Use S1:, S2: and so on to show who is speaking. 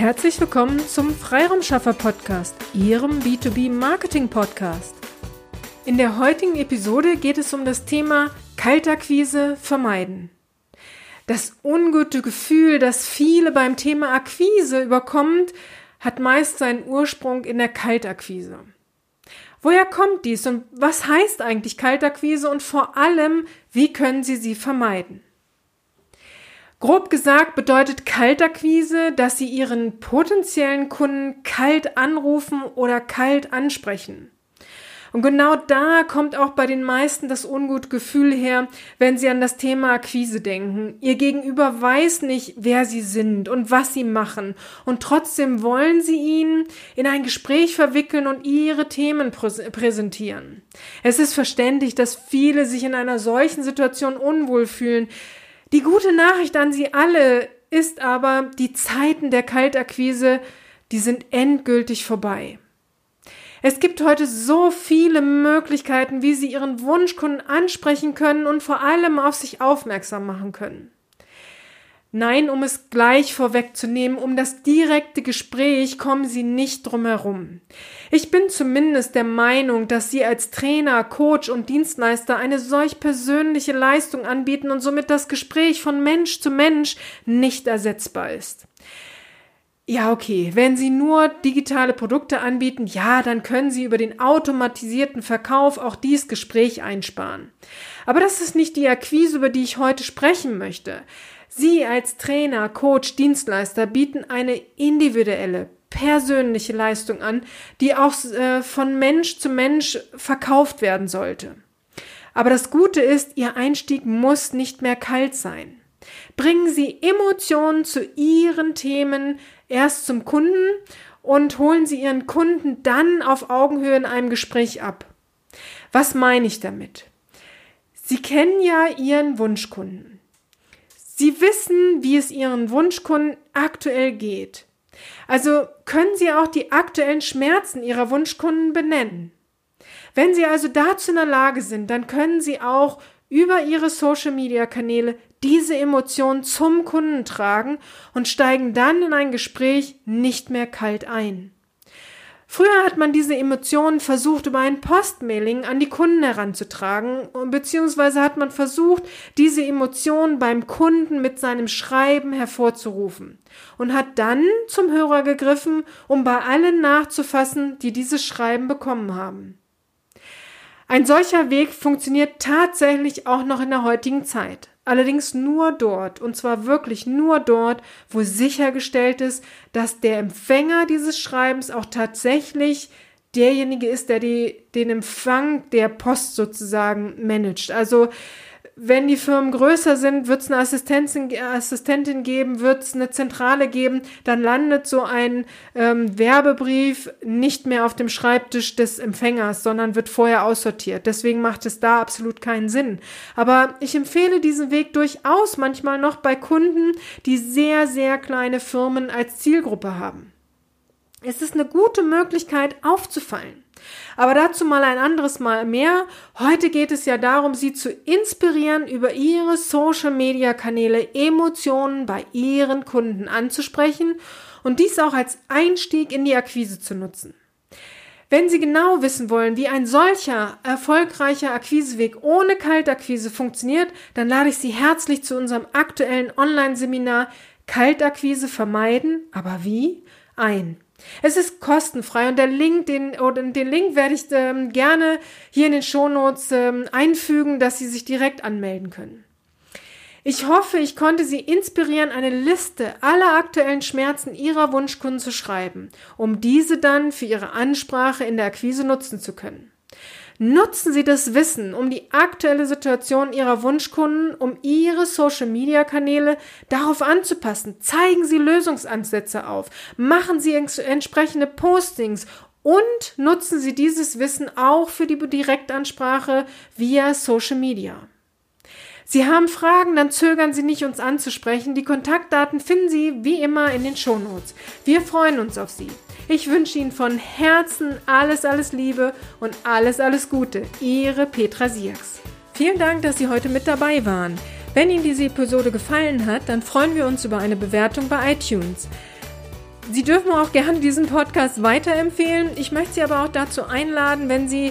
S1: Herzlich willkommen zum Freiraumschaffer Podcast, Ihrem B2B Marketing Podcast. In der heutigen Episode geht es um das Thema Kaltakquise vermeiden. Das ungute Gefühl, das viele beim Thema Akquise überkommt, hat meist seinen Ursprung in der Kaltakquise. Woher kommt dies und was heißt eigentlich Kaltakquise und vor allem, wie können Sie sie vermeiden? Grob gesagt bedeutet Kaltakquise, dass Sie Ihren potenziellen Kunden kalt anrufen oder kalt ansprechen. Und genau da kommt auch bei den meisten das Ungutgefühl her, wenn sie an das Thema Akquise denken. Ihr Gegenüber weiß nicht, wer sie sind und was sie machen. Und trotzdem wollen sie ihn in ein Gespräch verwickeln und ihre Themen präsentieren. Es ist verständlich, dass viele sich in einer solchen Situation unwohl fühlen. Die gute Nachricht an sie alle ist aber, die Zeiten der Kaltakquise, die sind endgültig vorbei. Es gibt heute so viele Möglichkeiten, wie Sie Ihren Wunschkunden ansprechen können und vor allem auf sich aufmerksam machen können. Nein, um es gleich vorwegzunehmen, um das direkte Gespräch kommen Sie nicht drum herum. Ich bin zumindest der Meinung, dass Sie als Trainer, Coach und Dienstleister eine solch persönliche Leistung anbieten und somit das Gespräch von Mensch zu Mensch nicht ersetzbar ist. Ja, okay. Wenn Sie nur digitale Produkte anbieten, ja, dann können Sie über den automatisierten Verkauf auch dies Gespräch einsparen. Aber das ist nicht die Akquise, über die ich heute sprechen möchte. Sie als Trainer, Coach, Dienstleister bieten eine individuelle, persönliche Leistung an, die auch äh, von Mensch zu Mensch verkauft werden sollte. Aber das Gute ist, Ihr Einstieg muss nicht mehr kalt sein. Bringen Sie Emotionen zu Ihren Themen erst zum Kunden und holen Sie Ihren Kunden dann auf Augenhöhe in einem Gespräch ab. Was meine ich damit? Sie kennen ja Ihren Wunschkunden. Sie wissen, wie es Ihren Wunschkunden aktuell geht. Also können Sie auch die aktuellen Schmerzen Ihrer Wunschkunden benennen. Wenn Sie also dazu in der Lage sind, dann können Sie auch über ihre Social-Media-Kanäle diese Emotionen zum Kunden tragen und steigen dann in ein Gespräch nicht mehr kalt ein. Früher hat man diese Emotionen versucht, über ein Postmailing an die Kunden heranzutragen, beziehungsweise hat man versucht, diese Emotionen beim Kunden mit seinem Schreiben hervorzurufen und hat dann zum Hörer gegriffen, um bei allen nachzufassen, die dieses Schreiben bekommen haben. Ein solcher Weg funktioniert tatsächlich auch noch in der heutigen Zeit. Allerdings nur dort, und zwar wirklich nur dort, wo sichergestellt ist, dass der Empfänger dieses Schreibens auch tatsächlich derjenige ist, der die, den Empfang der Post sozusagen managt. Also wenn die Firmen größer sind, wird es eine Assistentin, Assistentin geben, wird es eine Zentrale geben, dann landet so ein ähm, Werbebrief nicht mehr auf dem Schreibtisch des Empfängers, sondern wird vorher aussortiert. Deswegen macht es da absolut keinen Sinn. Aber ich empfehle diesen Weg durchaus manchmal noch bei Kunden, die sehr, sehr kleine Firmen als Zielgruppe haben. Es ist eine gute Möglichkeit aufzufallen. Aber dazu mal ein anderes Mal mehr. Heute geht es ja darum, Sie zu inspirieren, über Ihre Social-Media-Kanäle Emotionen bei Ihren Kunden anzusprechen und dies auch als Einstieg in die Akquise zu nutzen. Wenn Sie genau wissen wollen, wie ein solcher erfolgreicher Akquiseweg ohne Kaltakquise funktioniert, dann lade ich Sie herzlich zu unserem aktuellen Online-Seminar Kaltakquise vermeiden, aber wie? ein. Es ist kostenfrei und der Link, den, oder den Link werde ich ähm, gerne hier in den Shownotes ähm, einfügen, dass Sie sich direkt anmelden können. Ich hoffe, ich konnte Sie inspirieren, eine Liste aller aktuellen Schmerzen Ihrer Wunschkunden zu schreiben, um diese dann für Ihre Ansprache in der Akquise nutzen zu können. Nutzen Sie das Wissen um die aktuelle Situation Ihrer Wunschkunden, um Ihre Social-Media-Kanäle darauf anzupassen. Zeigen Sie Lösungsansätze auf. Machen Sie entsprechende Postings und nutzen Sie dieses Wissen auch für die Direktansprache via Social Media. Sie haben Fragen, dann zögern Sie nicht, uns anzusprechen. Die Kontaktdaten finden Sie wie immer in den Shownotes. Wir freuen uns auf Sie. Ich wünsche Ihnen von Herzen alles, alles Liebe und alles, alles Gute. Ihre Petra Sierks. Vielen Dank, dass Sie heute mit dabei waren. Wenn Ihnen diese Episode gefallen hat, dann freuen wir uns über eine Bewertung bei iTunes. Sie dürfen auch gerne diesen Podcast weiterempfehlen. Ich möchte Sie aber auch dazu einladen, wenn Sie